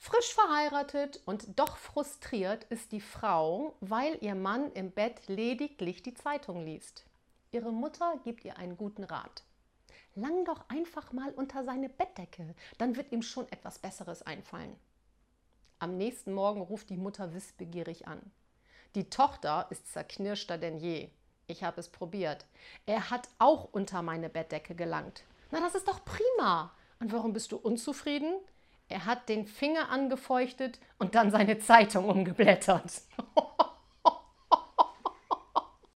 Frisch verheiratet und doch frustriert ist die Frau, weil ihr Mann im Bett lediglich die Zeitung liest. Ihre Mutter gibt ihr einen guten Rat. Lang doch einfach mal unter seine Bettdecke, dann wird ihm schon etwas Besseres einfallen. Am nächsten Morgen ruft die Mutter wissbegierig an. Die Tochter ist zerknirschter denn je. Ich habe es probiert. Er hat auch unter meine Bettdecke gelangt. Na, das ist doch prima. Und warum bist du unzufrieden? Er hat den Finger angefeuchtet und dann seine Zeitung umgeblättert.